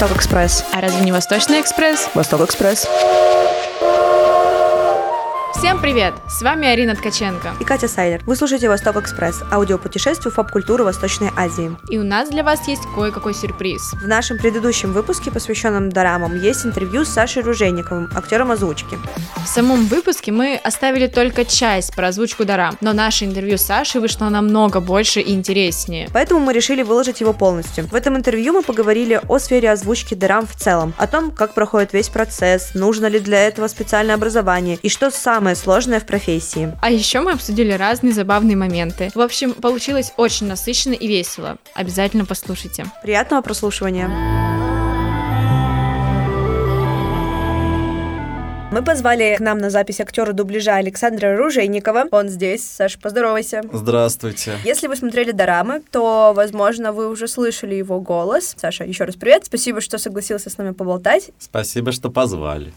Восток Экспресс. А разве не Восточный экспресс? Восток Экспресс. Всем привет! С вами Арина Ткаченко. И Катя Сайдер. Вы слушаете Восток Экспресс, аудиопутешествие в поп-культуру Восточной Азии. И у нас для вас есть кое-какой сюрприз. В нашем предыдущем выпуске, посвященном дорамам, есть интервью с Сашей Ружейниковым, актером озвучки. В самом выпуске мы оставили только часть про озвучку дорам, но наше интервью с Сашей вышло намного больше и интереснее. Поэтому мы решили выложить его полностью. В этом интервью мы поговорили о сфере озвучки дорам в целом, о том, как проходит весь процесс, нужно ли для этого специальное образование и что самое сложное в профессии. А еще мы обсудили разные забавные моменты. В общем, получилось очень насыщенно и весело. Обязательно послушайте. Приятного прослушивания. Мы позвали к нам на запись актера дубляжа Александра Ружейникова. Он здесь. Саша, поздоровайся. Здравствуйте. Если вы смотрели дорамы, то, возможно, вы уже слышали его голос. Саша, еще раз привет. Спасибо, что согласился с нами поболтать. Спасибо, что позвали.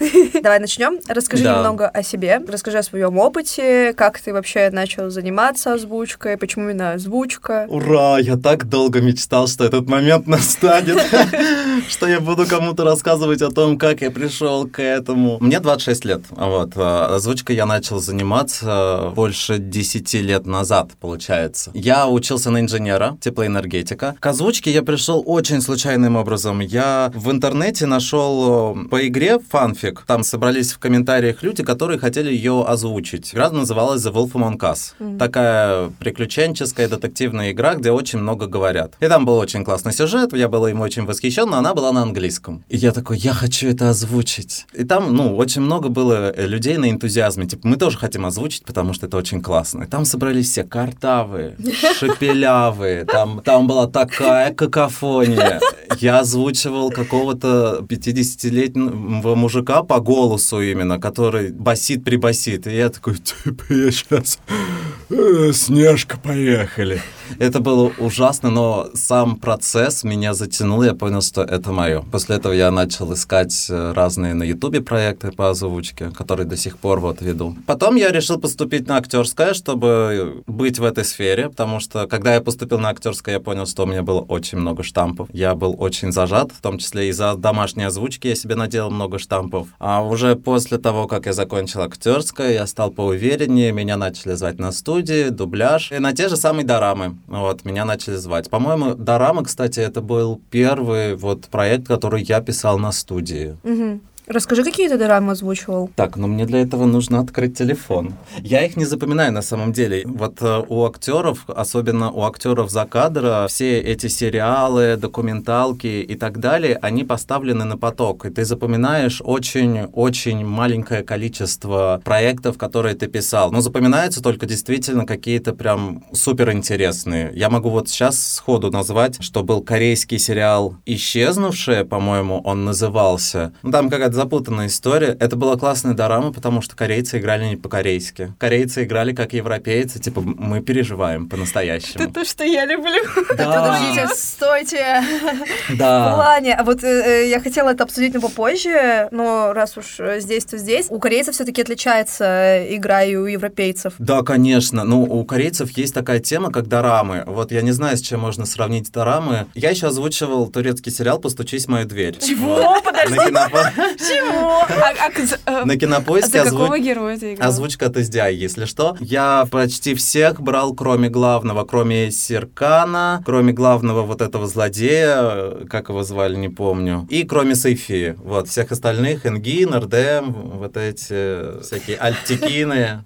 Давай начнем. Расскажи Да. немного о себе, расскажи о своем опыте, как ты вообще начал заниматься озвучкой, почему именно озвучка. Ура! Я так долго мечтал, что этот момент настанет, что я буду кому-то рассказывать о том, как я пришел к этому. Мне 26 лет. Вот. а, Озвучкой я начал заниматься больше 10 лет назад, получается. Я учился на инженера, теплоэнергетика. К озвучке я пришел очень случайным образом. Я в интернете нашел э, по игре фанфик. Там собрались в комментариях люди, которые хотели ее озвучить. Игра называлась The Wolf Among Us. Такая приключенческая детективная игра, где очень много говорят. И там был очень классный сюжет, я был им очень восхищен, но она была на английском. И я такой, я хочу это озвучить. И там, ну, очень много было э, людей на энтузиазме. Типа, мы тоже хотим озвучить, потому что это очень классно. И там собрались все картавые, шепелявые. Там, там была такая какофония. Я озвучивал какого-то 50-летнего мужика по голосу именно, который басит-прибасит. И я такой, типа, я сейчас... Снежка, поехали. Это было ужасно, но сам процесс меня затянул, я понял, что это мое. После этого я начал искать э, разные на Ютубе проекты по озвучке, которые до сих пор вот веду. Потом я решил поступить на актерское, чтобы быть в этой сфере, потому что когда я поступил на актерское, я понял, что у меня было очень много штампов. Я был очень зажат, в том числе из-за домашней озвучки я себе наделал много штампов. А уже после того, как я закончил актерское, я стал поувереннее, меня начали звать на студии, дубляж, и на те же самые дорамы. Вот, меня начали звать. По-моему, дорамы, кстати, это был первый вот проект, который я писал на студии. Мгм. Расскажи, какие ты дорамы озвучивал? Так, но мне для этого нужно открыть телефон. Я их не запоминаю на самом деле. Вот э, у актеров, особенно у актеров за кадра, все эти сериалы, документалки и так далее, они поставлены на поток. И ты запоминаешь очень-очень маленькое количество проектов, которые ты писал. Но запоминаются только действительно какие-то прям супер интересные. Я могу вот сейчас сходу назвать, что был корейский сериал «Исчезнувшие», по-моему, он назывался. Ну, там какая-то запутанная история. Это была классная дорама, потому что корейцы играли не по-корейски. Корейцы играли как европейцы, типа мы переживаем по-настоящему. то, что я люблю. Да, Подождите, стойте. В да. плане, а вот э, э, я хотела это обсудить, но попозже, но раз уж э, здесь, то здесь. У корейцев все-таки отличается игра и у европейцев. Да, конечно. Ну, у корейцев есть такая тема, как дорамы. Вот я не знаю, с чем можно сравнить дорамы. Я еще озвучивал турецкий сериал «Постучись в мою дверь». Чего? Вот. Кинопо- Чего? А, а э, на а кинопоиске героя ты играл? Озвучка от SDI, если что. Я почти всех брал, кроме главного, кроме Серкана, кроме главного вот этого злодея, как его звали, не помню, и кроме Сейфи. Вот, всех остальных, Энгин, РДМ, вот эти всякие альптикины.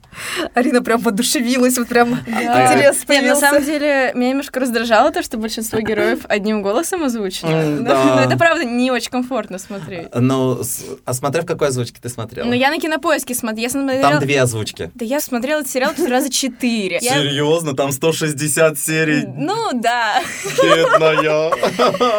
Арина прям воодушевилась, вот прям Да. интерес Нет, на самом деле, меня немножко раздражало то, что большинство героев одним голосом озвучено. М, Ну, да. это правда не очень комфортно смотреть. Ну, а смотря в какой озвучке ты смотрела? Но я на кинопоиске смотрела. Смотрела... Там две озвучки. Да я смотрела этот сериал раза четыре. Я- Серьезно? Там 160 серий? Ну да. Бедная.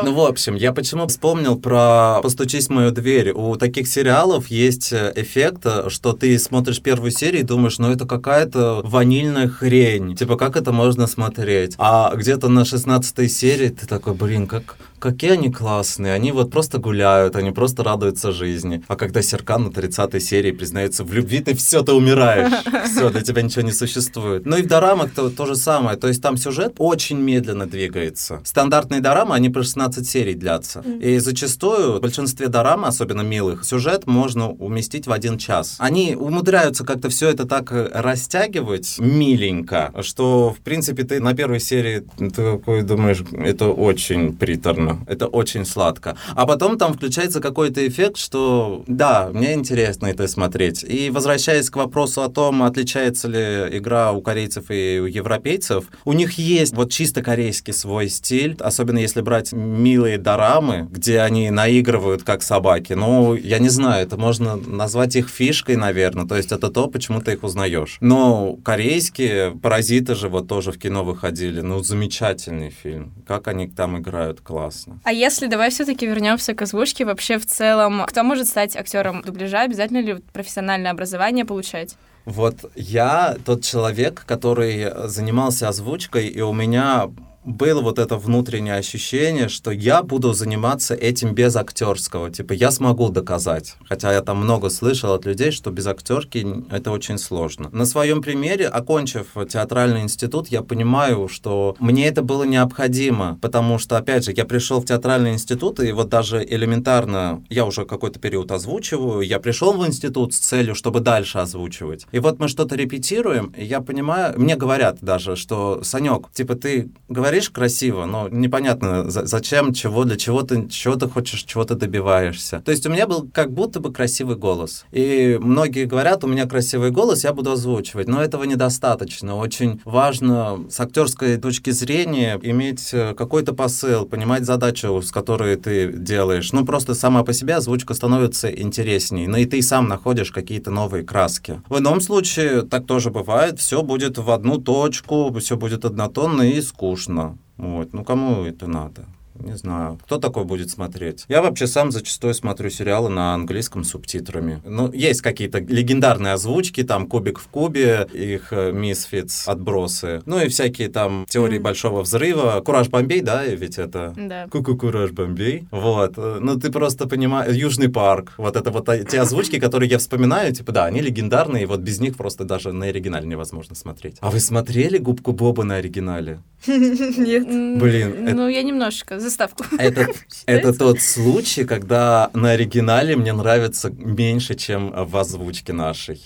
Ну, в общем, я почему вспомнил про «Постучись в мою дверь». У таких сериалов есть э, эффект, э, что ты смотришь первую серию и думаешь, ну, это какая-то ванильная хрень. Типа, как это можно смотреть? А где-то на 16 серии ты такой, блин, как, какие они классные, они вот просто гуляют, они просто радуются жизни. А когда Серкан на 30-й серии признается в любви, ты все, ты умираешь. Все, для тебя ничего не существует. Ну и в дорамах то, то же самое. То есть там сюжет очень медленно двигается. Стандартные дорамы, они по 16 серий длятся. И зачастую в большинстве дорам, особенно милых, сюжет можно уместить в один час. Они умудряются как-то все это так э, растягивать миленько, что, в принципе, ты на первой серии такой думаешь, это очень приторно, это очень сладко. А потом там включается какой-то эффект, что да, мне интересно это смотреть. И возвращаясь к вопросу о том, отличается ли игра у корейцев и у европейцев, у них есть вот чисто корейский свой стиль, особенно если брать милые дорамы, где они наигрывают как собаки. Ну, я не знаю, это можно назвать их фишкой, наверное. То есть это то, почему ты их узнаешь. Но корейские паразиты же вот тоже в кино выходили. Ну, замечательный фильм. Как они там играют, классно. А если давай все-таки вернемся к озвучке, вообще в целом, кто может стать актером дубляжа? Обязательно ли профессиональное образование получать? Вот я тот человек, который занимался озвучкой, и у меня было вот это внутреннее ощущение, что я буду заниматься этим без актерского. Типа, я смогу доказать. Хотя я там много слышал от людей, что без актерки это очень сложно. На своем примере, окончив театральный институт, я понимаю, что мне это было необходимо, потому что, опять же, я пришел в театральный институт, и вот даже элементарно, я уже какой-то период озвучиваю, я пришел в институт с целью, чтобы дальше озвучивать. И вот мы что-то репетируем, и я понимаю, мне говорят даже, что, Санек, типа, ты говоришь говоришь красиво, но непонятно, зачем, чего, для чего ты, чего ты хочешь, чего ты добиваешься. То есть у меня был как будто бы красивый голос. И многие говорят, у меня красивый голос, я буду озвучивать. Но этого недостаточно. Очень важно с актерской точки зрения иметь э, какой-то посыл, понимать задачу, с которой ты делаешь. Ну, просто сама по себе озвучка становится интересней. Ну, и ты сам находишь какие-то новые краски. В ином случае так тоже бывает. Все будет в одну точку, все будет однотонно и скучно. Вот. Ну, кому это надо? Не знаю. Кто такой будет смотреть? Я вообще сам зачастую смотрю сериалы на английском субтитрами. Ну, есть какие-то легендарные озвучки, там «Кубик в кубе», их «Мисфитс», «Отбросы». Ну и всякие там «Теории mm. большого взрыва». «Кураж Бомбей», да, ведь это? Да. Ку-ку «Кураж Бомбей». Вот. Ну, ты просто понимаешь... «Южный парк». Вот это вот те озвучки, которые я вспоминаю, типа, да, они легендарные, и вот без них просто даже на оригинале невозможно смотреть. А вы смотрели «Губку Боба» на оригинале? Нет. Блин. Ну, я немножко заставку. Это, это тот случай, когда на оригинале мне нравится меньше, чем в озвучке нашей.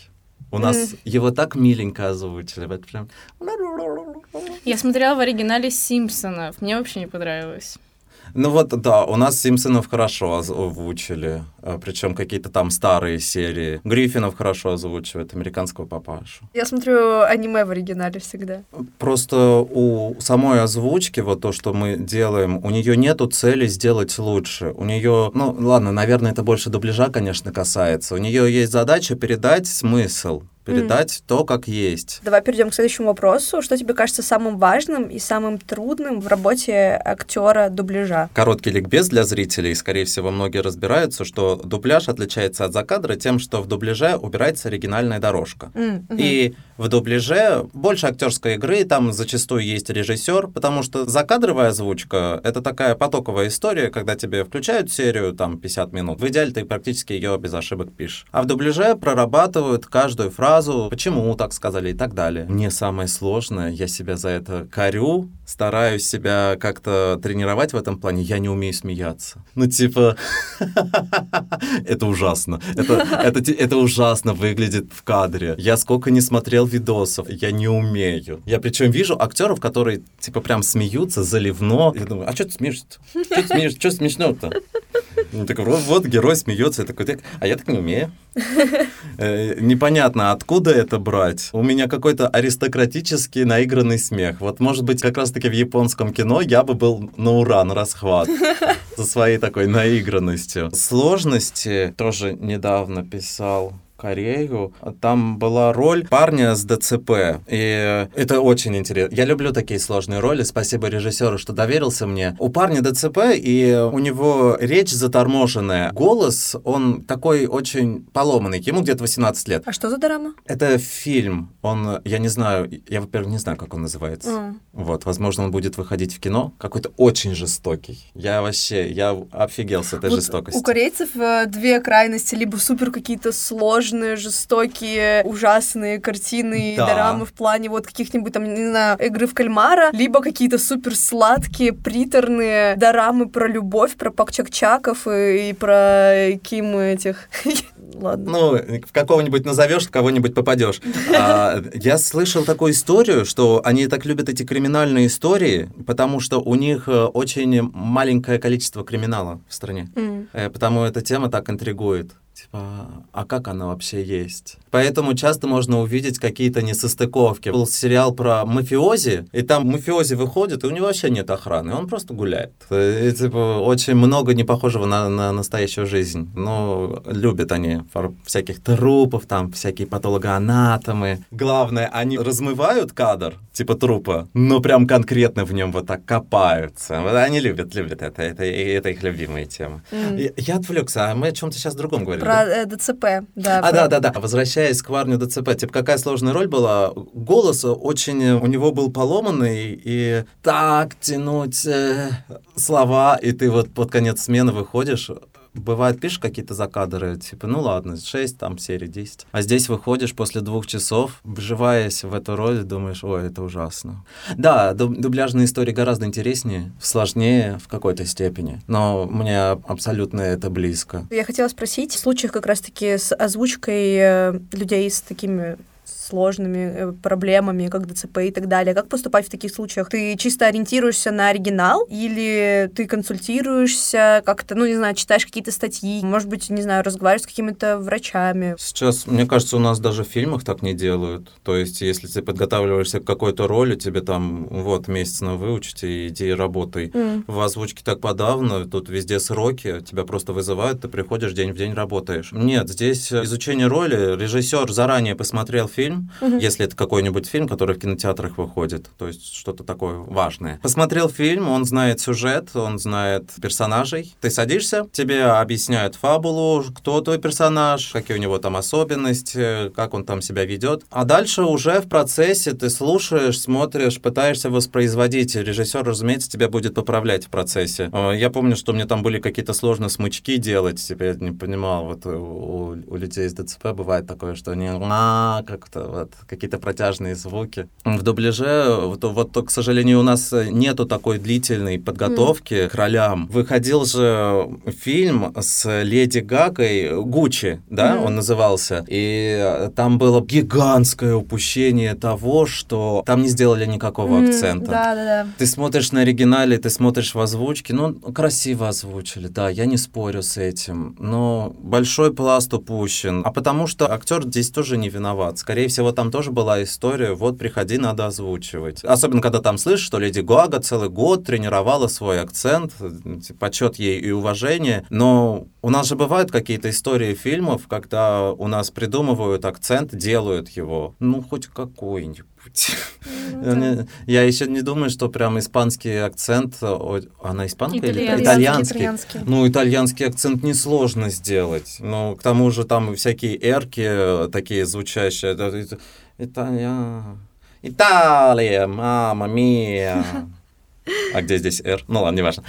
У нас его так миленько озвучили. Это прям... Я смотрела в оригинале Симпсонов. Мне вообще не понравилось. Ну вот, да, у нас Симпсонов хорошо озвучили, а, причем какие-то там старые серии. Гриффинов хорошо озвучивает, американского папашу. Я смотрю аниме в оригинале всегда. Просто у самой озвучки, вот то, что мы делаем, у нее нету цели сделать лучше. У нее, ну ладно, наверное, это больше дубляжа, конечно, касается. У нее есть задача передать смысл передать mm. то, как есть. Давай перейдем к следующему вопросу. Что тебе кажется самым важным и самым трудным в работе актера дубляжа? Короткий ликбез для зрителей. Скорее всего, многие разбираются, что дубляж отличается от закадра тем, что в дубляже убирается оригинальная дорожка. Mm -hmm. И в дубляже больше актерской игры, там зачастую есть режиссер, потому что закадровая озвучка — это такая потоковая история, когда тебе включают серию, там, 50 минут. В идеале ты практически ее без ошибок пишешь. А в дубляже прорабатывают каждую фразу, почему так сказали и так далее. Мне самое сложное, я себя за это корю, стараюсь себя как-то тренировать в этом плане, я не умею смеяться. Ну, типа, это ужасно. Это, это, это ужасно выглядит в кадре. Я сколько не смотрел видосов, я не умею. Я причем вижу актеров, которые типа прям смеются заливно. Я думаю, а что ты смеешься? Что ты смеешься? Что смешно-то? Ну, так вот, вот герой смеется, я такой, так, а я так не умею. Э, непонятно, откуда это брать. У меня какой-то аристократический наигранный смех. Вот, может быть, как раз-таки в японском кино я бы был на ура, на расхват. За своей такой наигранностью. Сложности тоже недавно писал Корею. Там была роль парня с ДЦП. И это очень интересно. Я люблю такие сложные роли. Спасибо режиссеру, что доверился мне. У парня ДЦП, и у него речь заторможенная. Голос, он такой очень поломанный. Ему где-то 18 лет. А что за драма? Это фильм. Он, я не знаю, я, во-первых, не знаю, как он называется. Mm. Вот, возможно, он будет выходить в кино. Какой-то очень жестокий. Я вообще, я офигел с этой Вот жестокостью. У корейцев э, две крайности, либо супер какие-то сложные, жестокие, ужасные картины и Да. дорамы в плане вот каких-нибудь там, не знаю, игры в кальмара, либо какие-то супер сладкие, приторные дорамы про любовь, про пакчак-чаков и, и про Ким этих... Ладно. Ну, в какого-нибудь назовешь, в кого-нибудь попадешь. А, я слышал такую историю, что они так любят эти криминальные истории, потому что у них э, очень маленькое количество криминала в стране. Э, Потому эта тема так интригует. Типа, а как она вообще есть? Поэтому часто можно увидеть какие-то несостыковки. Был сериал про мафиози, и там мафиози выходит, и у него вообще нет охраны, он просто гуляет. И, типа, очень много не похожего на, на настоящую жизнь. Но любят они всяких трупов, там, всякие патологоанатомы. Главное, они размывают кадр, типа трупа, но прям конкретно в нем вот так копаются. Вот они любят, любят это. Это, это их любимая тема. М. Я, я отвлекся, а мы о чем-то сейчас другом говорили. Про да? э, ДЦП, да. А, про- да, да, да. Возвращаясь к парню ДЦП, типа, какая сложная роль была? Голос очень у него был поломанный, и так тянуть э, слова, и ты вот под конец смены выходишь, Бывает, пишешь какие-то закадры, типа, ну ладно, 6, там, серии 10. А здесь выходишь после двух часов, вживаясь в эту роль, думаешь, ой, это ужасно. Да, дуб- дубляжные истории гораздо интереснее, сложнее в какой-то степени, но мне абсолютно это близко. Я хотела спросить, в случаях как раз-таки с озвучкой э, людей с такими сложными э, проблемами, как ДЦП и так далее. Как поступать в таких случаях? Ты чисто ориентируешься на оригинал или ты консультируешься как-то, ну, не знаю, читаешь какие-то статьи, может быть, не знаю, разговариваешь с какими-то врачами? Сейчас, мне кажется, у нас даже в фильмах так не делают. То есть, если ты подготавливаешься к какой-то роли, тебе там, вот, месяц на выучить, и иди работай. М. В озвучке так подавно, тут везде сроки, тебя просто вызывают, ты приходишь, день в день работаешь. Нет, здесь изучение роли, режиссер заранее посмотрел фильм, Мгм. если это какой-нибудь фильм, который в кинотеатрах выходит, то есть что-то такое важное. Посмотрел фильм, он знает сюжет, он знает персонажей. Ты садишься, тебе объясняют фабулу, кто твой персонаж, какие у него там особенности, как он там себя ведет. А дальше уже в процессе ты слушаешь, смотришь, пытаешься воспроизводить. Режиссер, разумеется, тебя будет поправлять в процессе. Э, Я помню, что меня там были какие-то сложные смычки делать, типа я не понимал, вот у, у людей с ДЦП бывает такое, что они «а», как-то вот какие-то протяжные звуки. В дубляже, вот, вот, то, к сожалению, у нас нету такой длительной подготовки к ролям. Выходил же фильм с Леди Гагой «Гуччи», да, Мгм. он назывался, и там было гигантское упущение того, что там не сделали никакого М, акцента. Да, да, да. Ты смотришь на оригинале, ты смотришь в озвучке, ну, красиво озвучили, да, я не спорю с этим, но большой пласт упущен. А потому что актер здесь тоже не виноват. Скорее всего, там тоже была история, вот, приходи, надо озвучивать. Особенно, когда там слышишь, что Леди Гага целый год тренировала свой акцент, почет ей и уважение, но у нас же бывают какие-то истории фильмов, когда у нас придумывают акцент, делают его, ну, хоть какой-нибудь. Не- Я еще не думаю, что прям испанский акцент... Она испанка или Итальянский. итальянский? Итальянский. Ну, итальянский акцент несложно сделать. Ну, к тому же там всякие эрки такие звучащие. Италия... Италия, мама мия. А где здесь «Р»? Ну ладно, неважно.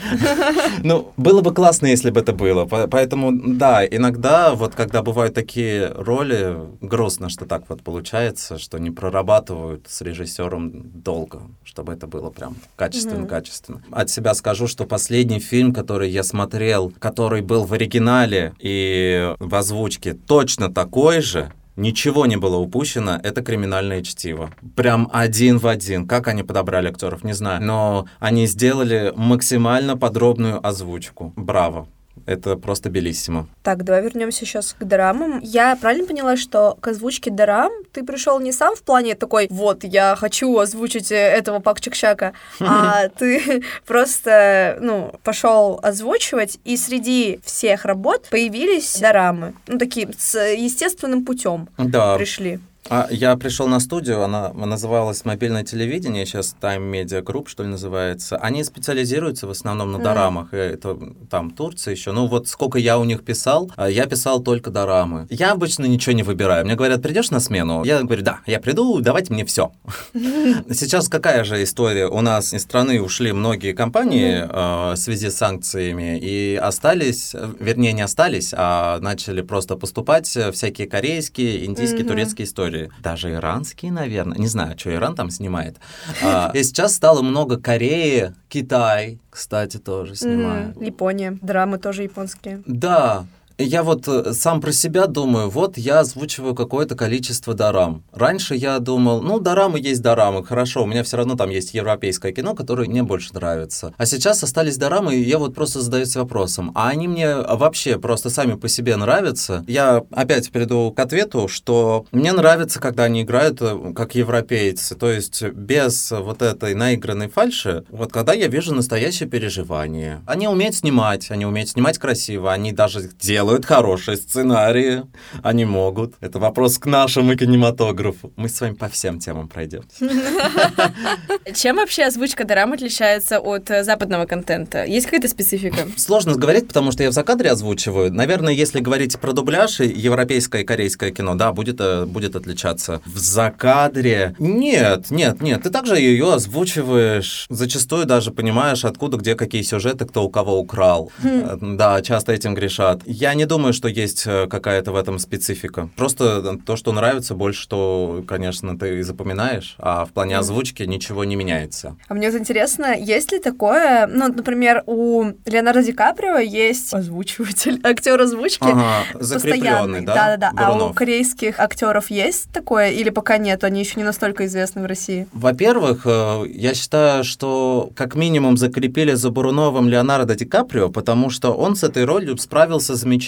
Ну, было бы классно, если бы это было. По- Поэтому, да, иногда, вот когда бывают такие роли, грустно, что так вот получается, что не прорабатывают с режиссером долго, чтобы это было прям качественно-качественно. От себя скажу, что последний фильм, который я смотрел, который был в оригинале и в озвучке точно такой же, Ничего не было упущено, это криминальное чтиво. Прям один в один. Как они подобрали актеров, не знаю. Но они сделали максимально подробную озвучку. Браво. Это просто белиссимо. Так, давай вернемся сейчас к драмам. Я правильно поняла, что к озвучке драм ты пришел не сам в плане такой, вот, я хочу озвучить э, этого Пак Чакчака, а ты просто, ну, пошел озвучивать, и среди всех работ появились дорамы. Ну, такие, с естественным путем Да. пришли. А я пришел на студию, она называлась «Мобильное телевидение», сейчас Time Media Group, что ли, называется. Они специализируются в основном на Мгм. дорамах, и это там Турция еще. Ну вот сколько я у них писал, а, я писал только дорамы. Я обычно ничего не выбираю. Мне говорят, придешь на смену? Я говорю, да, я приду, давайте мне все. Сейчас какая же история? У нас из страны ушли многие компании э, в связи с санкциями и остались, вернее, не остались, а начали просто поступать э, всякие корейские, индийские, турецкие истории. Даже иранские, наверное. Не знаю, что Иран там снимает. А, И сейчас стало много Кореи, Китай, кстати, тоже снимают. Япония. Драмы тоже японские. Да, я вот э, сам про себя думаю, вот я озвучиваю какое-то количество дорам. Раньше я думал, ну, дорамы есть дорамы, хорошо, у меня все равно там есть европейское кино, которое мне больше нравится. А сейчас остались дорамы, и я вот просто задаюсь вопросом, а они мне вообще просто сами по себе нравятся? Я опять приду к ответу, что мне нравится, когда они играют э, как европейцы, то есть без вот этой наигранной фальши, вот когда я вижу настоящее переживание. Они умеют снимать, они умеют снимать красиво, они даже делают хорошие сценарии, они могут. Это вопрос к нашему кинематографу. Мы с вами по всем темам пройдем. Чем вообще озвучка дорам отличается от э, западного контента? Есть какая-то специфика? Сложно говорить, потому что я в закадре озвучиваю. Наверное, если говорить про дубляж европейское и корейское кино, да, будет, э, будет отличаться. В закадре... Нет, нет, нет. Ты также ее озвучиваешь. Зачастую даже понимаешь, откуда, где какие сюжеты, кто у кого украл. Э, Да, часто этим грешат. Я не думаю, что есть э, какая-то в этом специфика. Просто то, что нравится, больше, что, конечно, ты запоминаешь, а в плане озвучки ничего не меняется. А мне вот интересно, есть ли такое, ну, например, у Леонардо Ди Каприо есть озвучиватель, актер озвучки, Ага, закрепленный, да? Да-да-да. А у корейских актеров есть такое или пока нет? Они еще не настолько известны в России. Во-первых, э, я считаю, что как минимум закрепили за Буруновым Леонардо Ди Каприо, потому что он с этой ролью справился замечательно.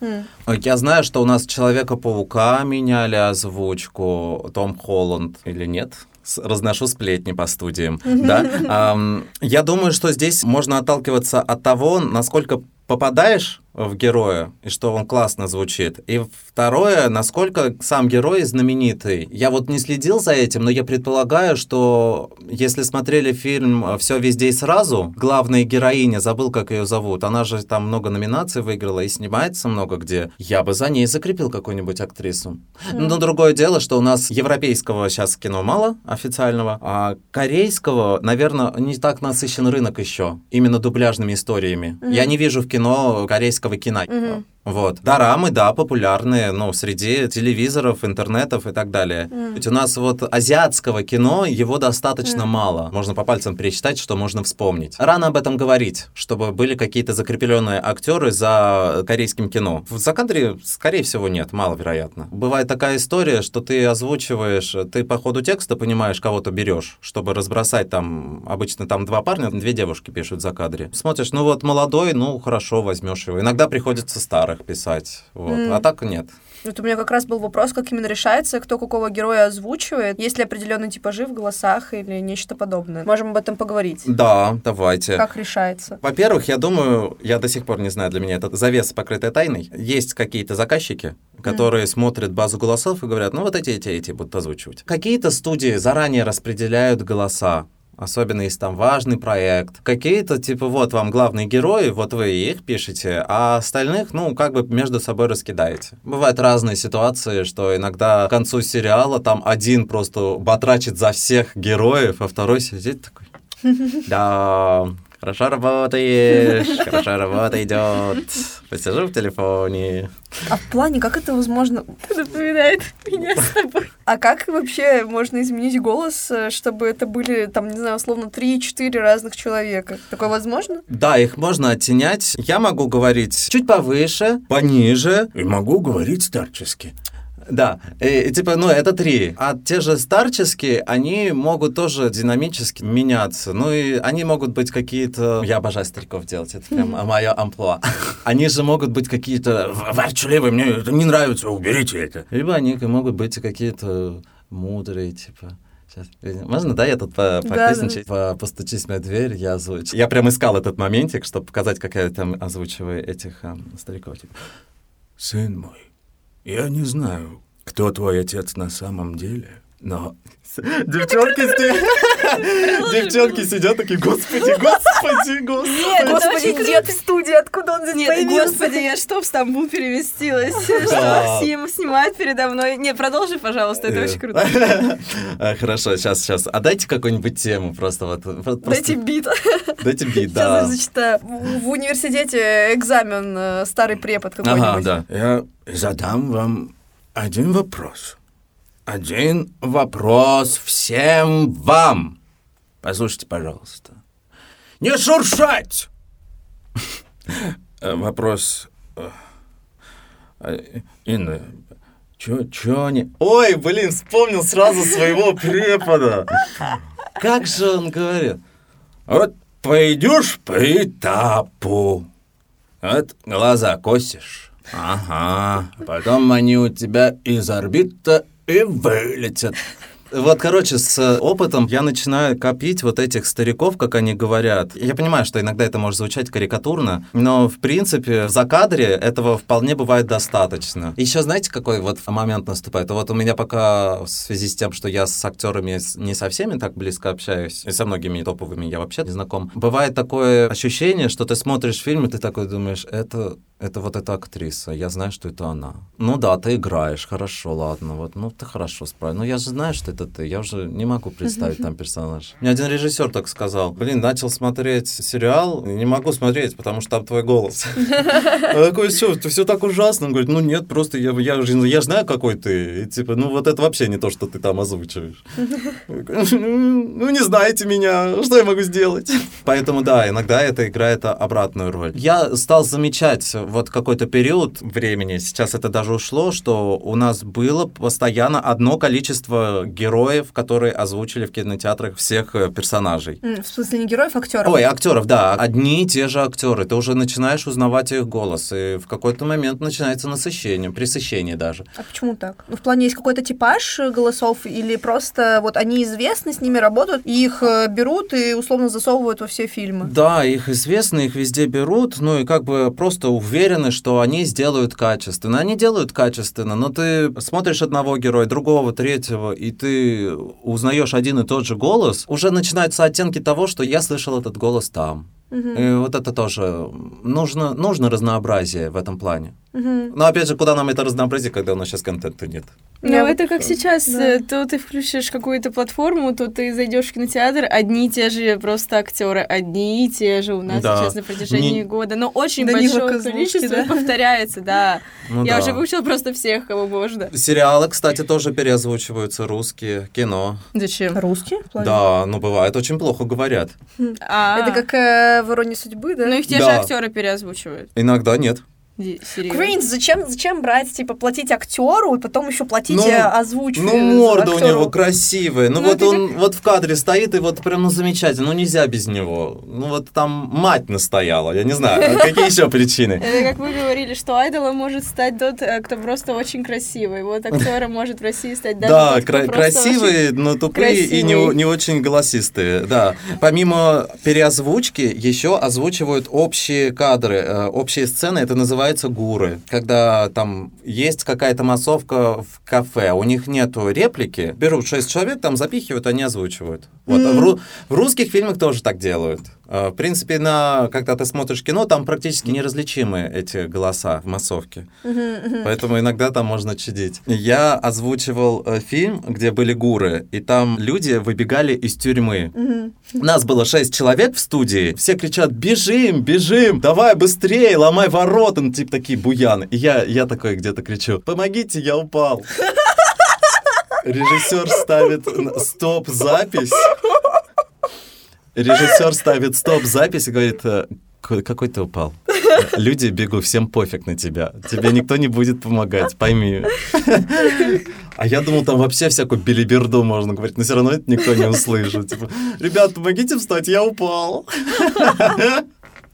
М. Э, Я знаю, что у нас Человека-паука меняли озвучку, Том Холланд или нет? Разношу сплетни по студиям, да? Я думаю, что здесь можно отталкиваться от того, насколько попадаешь в героя, и что он классно звучит. И второе, насколько сам герой знаменитый. Я вот не следил за этим, но я предполагаю, что если смотрели фильм «Все везде и сразу», главная героиня, забыл, как ее зовут, она же там много номинаций выиграла и снимается много где, я бы за ней закрепил какую-нибудь актрису. Но другое дело, что у нас европейского сейчас кино мало официального, а корейского, наверное, не так насыщен рынок еще, именно дубляжными историями. Я не вижу в кино корейского кино. Мгм. Вот. Дорамы, да, популярные, ну, среди телевизоров, интернетов и так далее. Ведь у нас вот азиатского кино, его достаточно мало. Можно по пальцам пересчитать, что можно вспомнить. Рано об этом говорить, чтобы были какие-то закрепленные актеры за корейским кино. В закадре, скорее всего, нет, маловероятно. Бывает такая история, что ты озвучиваешь, ты по ходу текста понимаешь, кого ты берешь, чтобы разбросать там, обычно там два парня, две девушки пишут в закадре. Смотришь, ну вот молодой, ну хорошо, возьмешь его. Иногда приходится старых писать, вот. Мгм. а так нет. Вот у меня как раз был вопрос, как именно решается, кто какого героя озвучивает, есть ли определенные типажи в голосах или нечто подобное. Можем об этом поговорить. Да, давайте. Как решается? Во-первых, я думаю, я до сих пор не знаю, для меня это завеса, покрытая тайной. Есть какие-то заказчики, которые смотрят базу голосов и говорят, ну вот эти, эти, эти будут озвучивать. Какие-то студии заранее распределяют голоса. Особенно если там важный проект. Какие-то, типа, вот вам главные герои, вот вы их пишете, а остальных, ну, как бы между собой раскидаете. Бывают разные ситуации, что иногда к концу сериала там один просто батрачит за всех героев, а второй сидит такой, да, хорошо работаешь, хорошо работа идет. Посижу в телефоне. А в плане, как это возможно? Это напоминает меня с тобой. А как вообще можно изменить голос, чтобы это были, там, не знаю, условно, 3-4 разных человека? Такое возможно? Да, их можно оттенять. Я могу говорить чуть повыше, пониже. И могу говорить старчески. Да, и, и типа, ну, это три. А те же старческие, они могут тоже динамически меняться. Ну, и они могут быть какие-то... Я обожаю стариков делать, это прям мое амплуа. они же могут быть какие-то ворчливые, мне это не нравится, уберите это. Либо они могут быть какие-то мудрые, типа... Сейчас. Можно, да, я тут по, Да, покрысничаю? По- Постучись в мою дверь, я озвучу. Я прям искал этот моментик, чтобы показать, как я там озвучиваю этих эм, стариков. Типа, Сын мой, я не знаю, кто твой отец на самом деле, но Девчонки, сидят, девчонки сидят такие, господи, господи, господи. Господи, дед в студии, откуда он здесь Нет, появился? господи, я что, в Стамбул переместилась? Что, Сим снимает передо мной? Не, продолжи, пожалуйста, это очень круто. А, Хорошо, сейчас, сейчас. А дайте какую-нибудь тему просто вот. Дайте бит. Дайте бит, Сейчас да. я зачитаю. В университете экзамен э, старый препод Ага, какой-нибудь. да. я задам вам один вопрос. Один вопрос всем вам. Послушайте, пожалуйста. Не шуршать! Э, Вопрос... э, э, Инна, чё, чё они... Ой, блин, вспомнил сразу своего препода. Как же он говорит? Вот пойдешь по этапу. Вот глаза косишь. Ага. Потом они у тебя из орбита и вылетят. Вот, короче, с опытом я начинаю копить вот этих стариков, как они говорят. Я понимаю, что иногда это может звучать карикатурно, но, в принципе, в закадре этого вполне бывает достаточно. Еще знаете, какой вот момент наступает? Вот у меня пока в связи с тем, что я с актерами не со всеми так близко общаюсь, и со многими топовыми я вообще не знаком, бывает такое ощущение, что ты смотришь фильм, и ты такой думаешь, это, это вот эта актриса, я знаю, что это она. Ну да, ты играешь, хорошо, ладно, вот, ну ты хорошо справился. Ну я же знаю, что это ты, я уже не могу представить там персонаж. Мне один режиссер так сказал, блин, начал смотреть сериал, не могу смотреть, потому что там твой голос. Я такой, все, все так ужасно. Он говорит, ну нет, просто я, я, я знаю, какой ты. И типа, ну вот это вообще не то, что ты там озвучиваешь. Такой, Ну не знаете меня, что я могу сделать? Поэтому да, иногда это играет обратную роль. Я стал замечать вот какой-то период времени, сейчас это даже ушло, что у нас было постоянно одно количество героев, которые озвучили в кинотеатрах всех э, персонажей. В смысле, не героев, а актеров? Ой, актеров, да, одни и те же актеры. Ты уже начинаешь узнавать их голос, и в какой-то момент начинается насыщение, пресыщение даже. А почему так? Ну, в плане есть какой-то типаж э, голосов или просто вот они известны, с ними работают, и их э, берут и условно засовывают во все фильмы? Да, их известно, их везде берут, ну и как бы просто уверены, что они сделают качественно. Они делают качественно, но ты смотришь одного героя, другого, третьего, и ты узнаешь один и тот же голос, уже начинаются оттенки того, что я слышал этот голос там. И вот это тоже нужно, нужно разнообразие в этом плане. Мгм. Но опять же, куда нам это разнообразие, когда у нас сейчас контента нет? Ну, Я это вот, как сейчас, да. э, то ты включишь какую-то платформу, то ты зайдешь в кинотеатр, одни и те же просто актеры, одни и те же у нас Да. сейчас на протяжении Не- года. Но очень Данила большое Козловский, количество да? повторяется, да. Ну Я да. уже выучила просто всех, кого можно. Сериалы, кстати, тоже переозвучиваются, русские, кино. Зачем? Русские? Да, ну бывает, очень плохо говорят. А, Это как в «Иронии судьбы», да? Ну их те же Да. актеры переозвучивают. Иногда нет. Серьезно. Кринж, зачем, зачем брать, типа, платить актеру и потом еще платить Ну, э, озвучку? Ну, морда у него красивая. Ну, Ну, вот он вот в кадре стоит, и вот прям ну, замечательно. Ну, нельзя без него. Ну, вот там мать настояла. Я не знаю, а какие еще причины. Это как вы говорили, что айдолом может стать тот, э, кто просто очень красивый. Вот актером может в России стать даже Да, красивые, но тупые и не очень голосистые, да. Помимо переозвучки, еще озвучивают общие кадры, э, общие сцены, это называется гуры. Когда там есть какая-то массовка в кафе, у них нету реплики, берут шесть человек, там запихивают, они озвучивают. Вот. А В, ру- в русских фильмах тоже так делают. Э, В принципе, на, когда ты смотришь кино, там практически неразличимы эти голоса в массовке. Поэтому иногда там можно чадить. Я озвучивал э, фильм, где были гуры, и там люди выбегали из тюрьмы. Нас было шесть человек в студии. Все кричат, бежим, бежим, давай быстрее, ломай ворота. Ну, типа такие буяны. И я, я такой где-то кричу, помогите, я упал. Режиссер ставит стоп-запись. Режиссер ставит стоп-запись и говорит, «Э, какой ты упал? Люди бегут, всем пофиг на тебя. Тебе никто не будет помогать, пойми. А я думал, там вообще всякую билиберду можно говорить, но все равно это никто не услышит. Типа, ребят, помогите встать, я упал.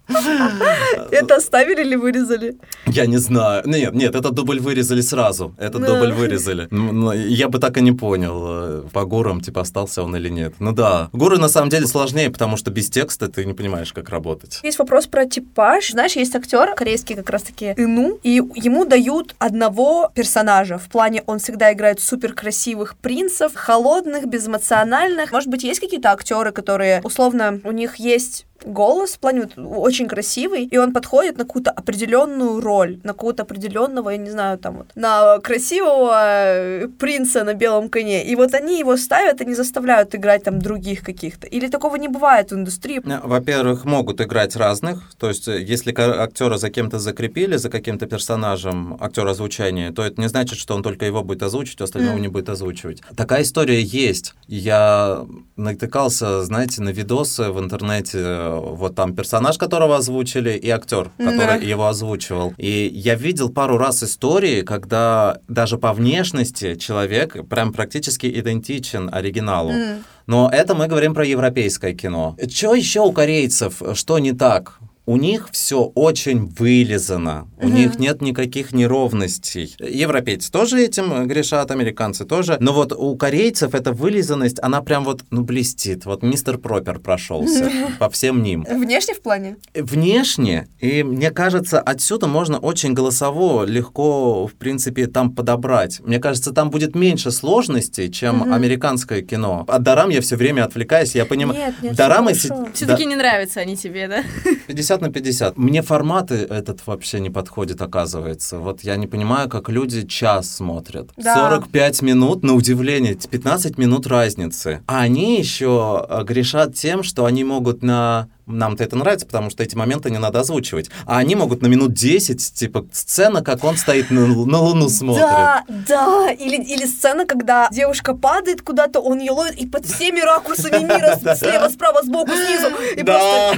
Это оставили или вырезали? Я не знаю. Нет, нет, этот дубль вырезали сразу. Этот Ну. дубль вырезали. М, ну, Я бы так и не понял, э, по гурам, типа, остался он или нет. Ну да. Гуры на самом деле сложнее, потому что без текста ты не понимаешь, как работать. Есть вопрос про типаж. Знаешь, есть актер корейский как раз-таки Ину, и ему дают одного персонажа. В плане он всегда играет супер красивых принцев, холодных, безэмоциональных. Может быть, есть какие-то актеры, которые условно у них есть голос в плане вот, очень красивый, и он подходит на какую-то определенную роль, на какого-то определенного, я не знаю, там вот, на красивого э, принца на белом коне. И вот они его ставят и не заставляют играть там других каких-то. Или такого не бывает в индустрии. Э, Во-первых, могут играть разных. То есть, э, если актера за кем-то закрепили, за каким-то персонажем, актер озвучания, то это не значит, что он только его будет озвучивать, а остального Мгм. не будет озвучивать. Такая история есть. Я натыкался, знаете, на видосы в интернете. Вот там персонаж, которого озвучили, и актер, который Да. его озвучивал. И я видел пару раз истории, когда даже по внешности человек прям практически идентичен оригиналу. М. Но это мы говорим про европейское кино. Что еще у корейцев? Что не так? У них все очень вылизано, у Мгм. них нет никаких неровностей. Европейцы тоже этим грешат, американцы тоже. Но вот у корейцев эта вылизанность, она прям вот, ну, блестит. Вот мистер Пропер прошелся по всем ним. Внешне в плане? Внешне, и мне кажется, отсюда можно очень голосово, легко, в принципе, там подобрать. Мне кажется, там будет меньше сложностей, чем Мгм. американское кино. От Дарам я все время отвлекаюсь, я понимаю. Нет, нет, Дорамы. Все-таки не нравятся они тебе, да? 50 на 50. Мне форматы этот вообще не подходит, оказывается. Вот я не понимаю, как люди час смотрят. Да. 45 минут, на удивление, 15 минут разницы. А они еще э, грешат тем, что они могут на... Нам-то это нравится, потому что эти моменты не надо озвучивать. А они могут на минут 10, типа, сцена, как он стоит на, на Луну смотрит. Да, да. Или, или сцена, когда девушка падает куда-то, он ее ловит, и под всеми ракурсами мира, слева, справа, сбоку, снизу. И Да.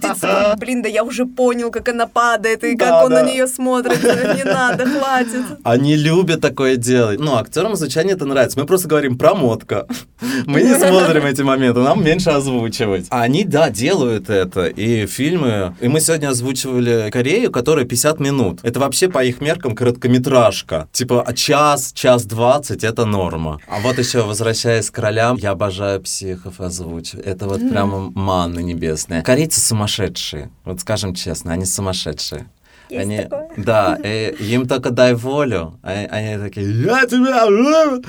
просто... Блин, да я уже понял, как она падает, и Да, как он да. на нее смотрит. Не надо, хватит. Они любят такое делать. Ну, актерам звучание это нравится. Мы просто говорим промотка. Мы не смотрим эти моменты, нам меньше озвучивать. Они, да, делают это. И фильмы... И мы сегодня озвучивали Корею, которая 50 минут. Это вообще по их меркам короткометражка. Типа а час, час двадцать — это норма. А вот еще, возвращаясь к королям, я обожаю психов озвучивать. Это вот прямо манна небесная. Корейцы сумасшедшие. Вот скажем честно, они сумасшедшие. Есть они, такое? Да, и им только дай волю. а- Они, такие, я тебя... люблю».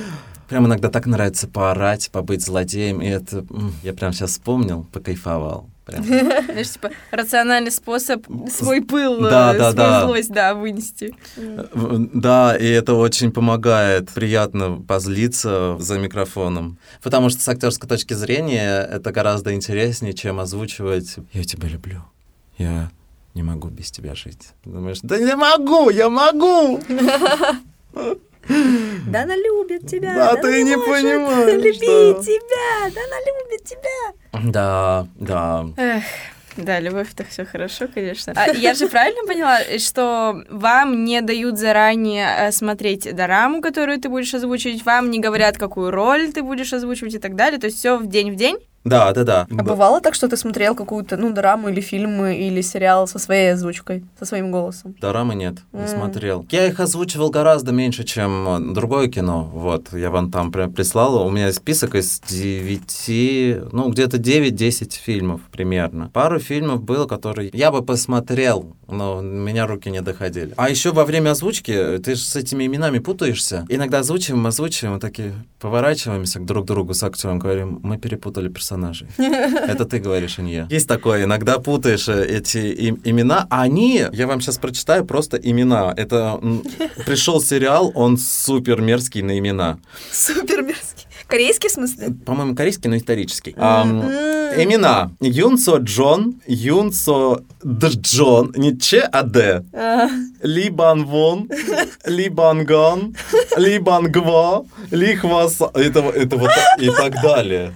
Прям иногда так нравится поорать, побыть злодеем. И это... Я прям сейчас вспомнил, покайфовал. Прям. Знаешь, типа, рациональный способ свой пыл, Да, э, да, свою да. злость, да, вынести. В- Да, и это очень помогает. Приятно позлиться за микрофоном. Потому что с актерской точки зрения это гораздо интереснее, чем озвучивать «Я тебя люблю, я не могу без тебя жить». Думаешь, да не могу, я могу! Да она любит тебя. Да, она ты не может понимаешь, Любить что- тебя. Да она любит тебя. Да, да. Эх, да, любовь-то все хорошо, конечно. А я же правильно поняла, что вам не дают заранее э, смотреть дораму, которую ты будешь озвучивать, вам не говорят, какую роль ты будешь озвучивать и так далее, то есть все в день в день? Да, да, да. А бывало так, что ты смотрел какую-то, ну, драму или фильм, или сериал со своей озвучкой, со своим голосом? Дорамы нет, не смотрел. Я их озвучивал гораздо меньше, чем э, другое кино. Вот, я вам там прям прислал. У меня список из девяти, ну, где-то 9-10 фильмов примерно. Пару фильмов было, которые я бы посмотрел, но у меня руки не доходили. А еще во время озвучки ты же с этими именами путаешься. Иногда озвучиваем, озвучиваем, и такие поворачиваемся друг к другу с актером, говорим, мы перепутали персонажей. Это ты говоришь, а не я. Есть такое, иногда путаешь э, эти им- имена, а они, я вам сейчас прочитаю просто имена. Это пришел сериал, он супер мерзкий на имена. Супер мерзкий. Корейский в смысле? По-моему, корейский, но исторический. М. Имена. Юнсо Джон, Юнсо Джон, не Че, а Д. А, Ли Бан Вон, Ли Бан Гон, Ли Бан Гво, Ли Хвас... Это, это вот и так далее.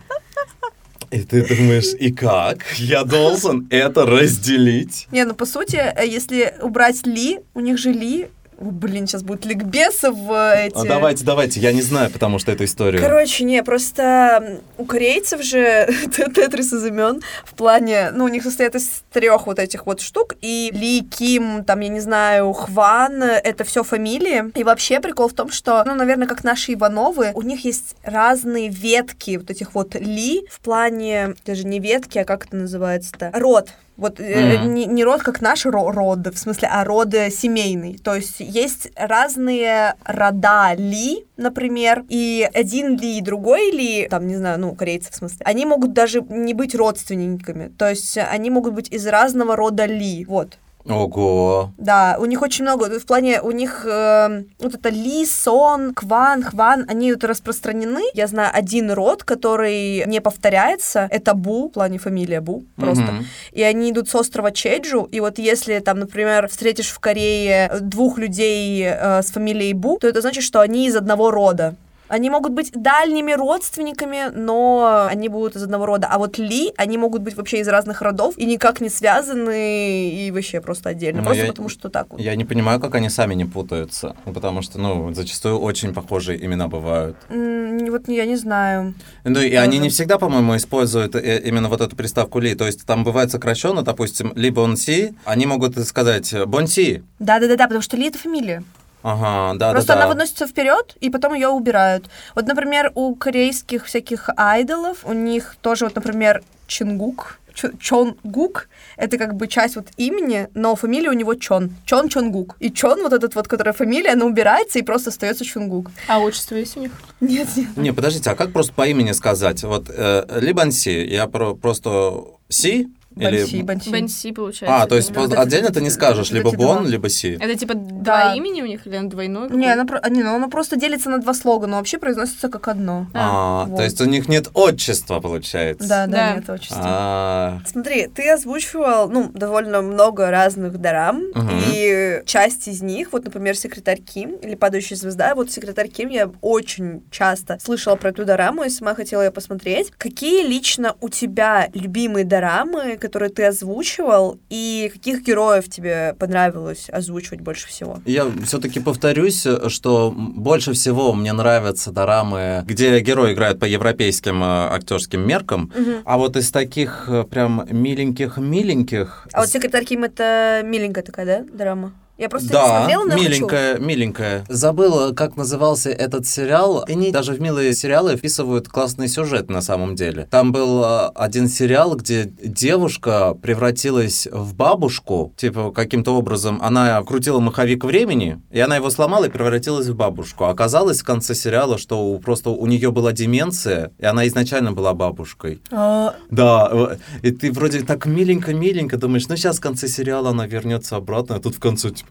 И ты думаешь, и как? Я должен это разделить? Не, ну по сути, э, если убрать Ли, у них же Ли, блин, сейчас будет ликбесы в эти... А давайте, давайте, я не знаю, потому что эту историю. Короче, не, просто у корейцев же тетрис из имен в плане, ну, у них состоят из трех вот этих вот штук, и Ли, Ким, там, я не знаю, Хван, э, это все фамилии. И вообще прикол в том, что, ну, наверное, как наши Ивановы, у них есть разные ветки вот этих вот Ли в плане, даже не ветки, а как это называется-то? Род. Вот э, Мгм. не, не род, как наш ро- род, в смысле, а род э, семейный. То есть есть разные рода Ли, например, и один Ли и другой Ли, там, не знаю, ну, корейцы в смысле, они могут даже не быть родственниками. То есть они могут быть из разного рода Ли. Вот. Ого. Да, у них очень много, в плане, у них э, вот это Ли, Сон, Кван, Хван, они вот распространены. Я знаю один род, который не повторяется, это Бу, в плане фамилия Бу, просто. Мгм. И они идут с острова Чеджу, и вот если там, например, встретишь в Корее двух людей э, с фамилией Бу, то это значит, что они из одного рода. Они могут быть дальними родственниками, но они будут из одного рода. А вот Ли, они могут быть вообще из разных родов и никак не связаны, и вообще просто отдельно. Ну, просто я- потому что так вот. Я не понимаю, как они сами не путаются. Ну, потому что, ну, зачастую очень похожие имена бывают. М, Вот я не знаю. Ну, и Тоже. они не всегда, по-моему, используют э, именно вот эту приставку ли. То есть там бывает сокращенно, допустим, либо он си, они могут сказать бонси. Да-да-да, потому что Ли это фамилия. Ага, да, Просто да, да. она выносится вперед, и потом ее убирают. Вот, например, у корейских всяких айдолов, у них тоже, вот, например, Чингук, Чо- Чонгук, это как бы часть вот имени, но фамилия у него Чон. Чон Чонгук. И Чон, вот этот вот, которая фамилия, она убирается, и просто остается Чунгук. А отчество есть у них? Нет, нет. Не, подождите, а как просто по имени сказать? Вот э, либо си, я про, просто си, Банси, или... банси. Бенси, получается. А, то есть это по- не- это- отдельно ты не скажешь, либо эти бон, два. либо си. Это типа Да. два имени у них или оно двойное? Не, она, а, не, ну, она просто делится на два слога, но вообще произносится как одно. А, вот. то есть у них нет отчества, получается. Да, да, Да. нет отчества. А, Смотри, ты озвучивал, ну, довольно много разных дорам, Мгм. и часть из них, вот, например, «Секретарь Ким» или «Падающая звезда», вот «Секретарь Ким» я очень часто слышала про эту дораму и сама хотела ее посмотреть. Какие лично у тебя любимые дорамы, которые ты озвучивал, и каких героев тебе понравилось озвучивать больше всего? Я все-таки повторюсь, что больше всего мне нравятся дорамы, где герои играют по европейским э, актерским меркам, Мгм. а вот из таких э, прям миленьких-миленьких... А вот «Секретарь Ким» — это миленькая такая, да, дорама? Я просто не Да, смотрела, но я хочу. миленькая, миленькая. Забыла, как назывался этот сериал. Они даже в милые сериалы вписывают классный сюжет на самом деле. Там был э, один сериал, где девушка превратилась в бабушку, типа каким-то образом. Она крутила маховик времени, и она его сломала и превратилась в бабушку. Оказалось в конце сериала, что просто у нее была деменция, и она изначально была бабушкой. А, Да, э, и ты вроде так миленько-миленько думаешь, ну сейчас в конце сериала она вернется обратно, а тут в конце типа,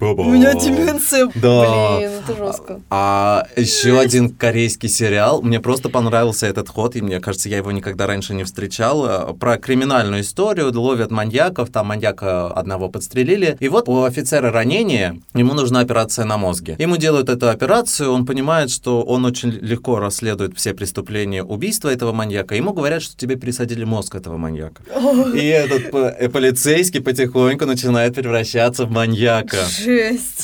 баба. У меня деменция. Да. Блин, это жестко. А еще один корейский сериал, мне просто понравился этот ход, и мне кажется, я его никогда раньше не встречал, про криминальную историю, ловят маньяков, там маньяка одного подстрелили, и вот у офицера ранение, ему нужна операция на мозге. Ему делают эту операцию, он понимает, что он очень легко расследует все преступления убийства этого маньяка, ему говорят, что тебе пересадили мозг этого маньяка. И этот полицейский потихоньку начинает превращаться в маньяка. Жесть.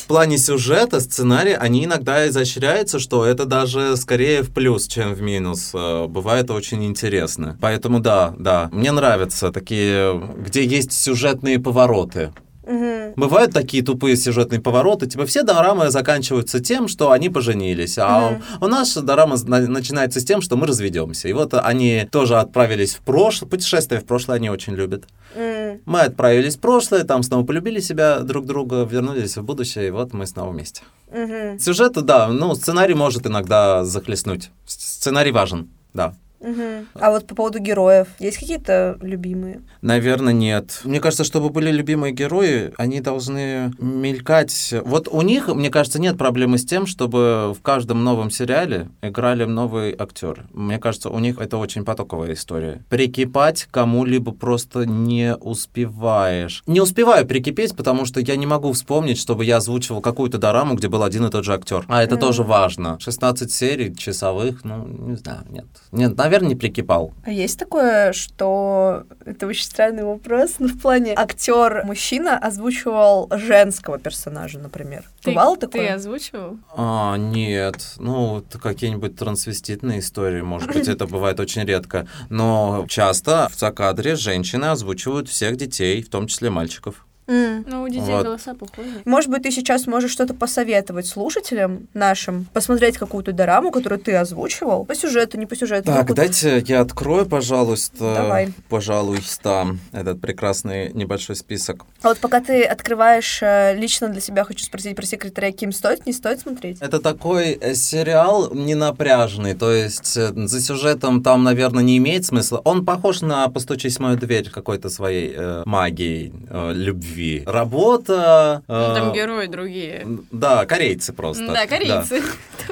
В плане сюжета, сценария, они иногда изощряются, что это даже скорее в плюс, чем в минус. Э, Бывает очень интересно. Поэтому да, да, мне нравятся такие, где есть сюжетные повороты. Мгм. Бывают такие тупые сюжетные повороты, типа все дорамы заканчиваются тем, что они поженились, а Мгм. у нас дорама на- начинается с тем, что мы разведемся. И вот они тоже отправились в прошлое, путешествие в прошлое они очень любят. М. Мы отправились в прошлое, там снова полюбили себя друг друга, вернулись в будущее, и вот мы снова вместе. Мгм. Сюжет, да, ну, сценарий может иногда захлестнуть. Сценарий важен, да. Мгм. А вот по поводу героев, есть какие-то любимые? Наверное, нет. Мне кажется, чтобы были любимые герои, они должны мелькать. Вот у них, мне кажется, нет проблемы с тем, чтобы в каждом новом сериале играли новые актеры. Мне кажется, у них это очень потоковая история. Прикипать кому-либо просто не успеваешь. Не успеваю прикипеть, потому что я не могу вспомнить, чтобы я озвучивал какую-то дораму, где был один и тот же актер. А это Мгм. тоже важно. 16 серий часовых, ну, не знаю, нет. Нет, наверное, не прикипал. А есть такое, что это очень странный вопрос, но в плане актер мужчина озвучивал женского персонажа, например. Ты- Бывало Ты такое? озвучивал? А, нет. Ну, какие-нибудь трансвеститные истории, может быть, это бывает очень редко. Но часто в закадре женщины озвучивают всех детей, в том числе мальчиков. М. Ну, у детей Вот. голоса похожи. Может быть, ты сейчас можешь что-то посоветовать слушателям нашим, посмотреть какую-то дораму, которую ты озвучивал, по сюжету, не по сюжету. Так, какую-то- дайте я открою, пожалуйста. Давай. Пожалуйста, этот прекрасный небольшой список. А вот пока ты открываешь э, лично для себя, хочу спросить про секретаря Ким, стоит, не стоит смотреть? Это такой э, сериал ненапряжный, то есть э, за сюжетом там, наверное, не имеет смысла. Он похож на «Постучись в мою дверь» какой-то своей э, магией э, любви. Работа... э, Ну, там герои другие. Да, корейцы просто. Да, корейцы.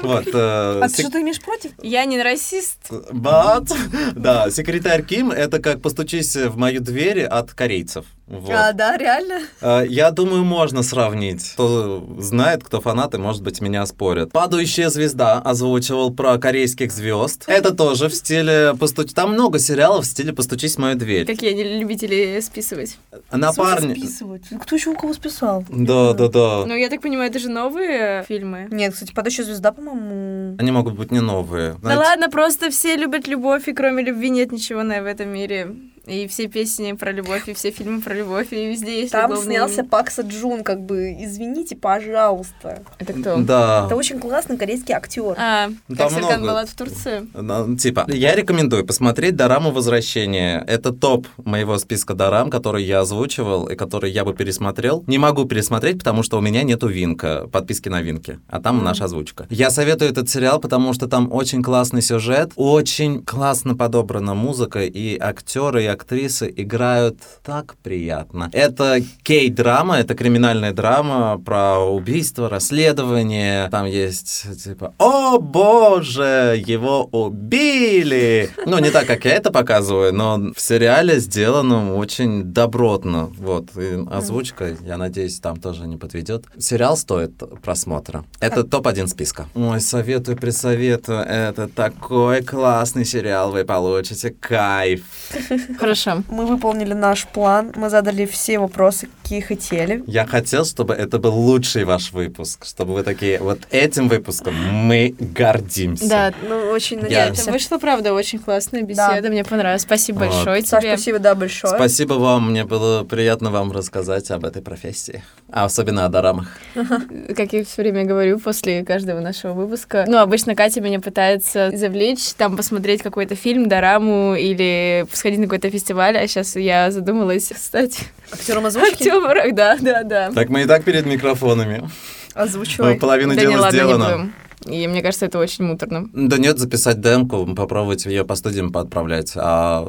Вот. э, А сек- что ты имеешь против? Я не расист. But, да, секретарь Ким это как постучись в мою дверь от корейцев. Вот. А, да, реально? Э, Я думаю, можно сравнить. Кто знает, кто фанаты, может быть, меня спорят. «Падающая звезда» озвучивал про корейских звезд. Это тоже в стиле постуч... Там много сериалов в стиле «Постучись в мою дверь». Какие они любители списывать. Напарник... Списывать. Кто еще у кого списал? Да, да, да. Ну, я так понимаю, это же новые фильмы. Нет, кстати, «Падающая звезда», по-моему... Они могут быть не новые. Да Знаете, ладно, просто все любят любовь, и кроме любви нет ничего на в этом мире. И все песни про любовь, и все фильмы про любовь, и везде есть Там любовные- снялся Пакса Джун, как бы, извините, пожалуйста. Это кто? Да. Это очень классный корейский актер. А, Там как Серкан много. Балат в Турции. Ну, Типа, я рекомендую посмотреть Дораму Возвращение. Это топ моего списка Дорам, который я озвучивал и который я бы пересмотрел. Не могу пересмотреть, потому что у меня нету Винка, подписки на Винке, а там наша озвучка. Я советую этот сериал, потому что там очень классный сюжет, очень классно подобрана музыка, и актеры и актрисы играют так приятно. Это кей-драма, это криминальная драма про убийство, расследование. Там есть типа, о боже, его убили. Ну, не так, как я это показываю, но в сериале сделано очень добротно. Вот, и озвучка, я надеюсь, там тоже не подведет. Сериал стоит просмотра. Это топ-1 списка. Ой, советую, присоветую. Это такой классный сериал, вы получите кайф. Хорошо. Мы выполнили наш план, мы задали все вопросы, какие хотели. Я хотел, чтобы это был лучший ваш выпуск, чтобы вы такие, вот этим выпуском мы гордимся. Да, Ну, очень Я- надеемся. это вышло, правда, очень классная беседа. Мне понравилось. Спасибо Вот. большое Саш, тебе. спасибо, да, большое. Спасибо вам, мне было приятно вам рассказать об этой профессии, а особенно о дорамах. Как я все время говорю после каждого нашего выпуска. Ну, обычно Катя меня пытается завлечь, там посмотреть какой-то фильм, дораму или сходить на какой-то фестиваль, а сейчас я задумалась стать Актером озвучки? актером. Да, да, да. Так мы и так перед микрофонами. Озвучивай. Половина Да не, дела ладно, не сделана. будем. И мне кажется, это очень муторно. Да нет, записать демку, попробовать ее по студиям поотправлять, а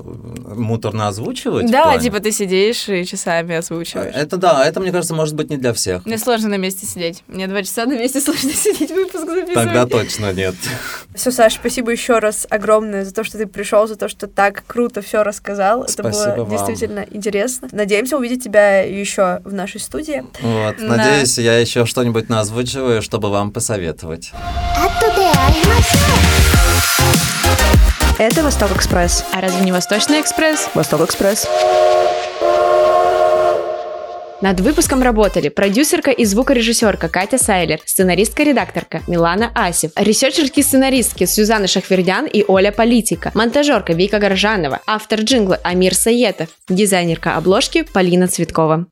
муторно озвучивать? да, плане? типа ты сидишь и часами озвучиваешь. Это да, это, мне кажется, может быть не для всех. Мне сложно на месте сидеть. Мне два часа на месте сложно сидеть, выпуск записывать. Тогда точно нет. Все, Саш, спасибо еще раз огромное за то, что ты пришел, за то, что так круто все рассказал. Это Спасибо было вам. действительно интересно. Надеемся увидеть тебя еще в нашей студии. Вот, Да. надеюсь, я еще что-нибудь наозвучиваю, чтобы вам посоветовать. Это Восток Экспресс. А разве не Восточный Экспресс? Восток Экспресс. Над выпуском работали продюсерка и звукорежиссерка Катя Сайлер, сценаристка-редакторка Милана Асев, ресерчерки сценаристки Сюзанна Шахвердян и Оля Политика, монтажерка Вика Горжанова, автор джингла Амир Саетов, дизайнерка обложки Полина Цветкова.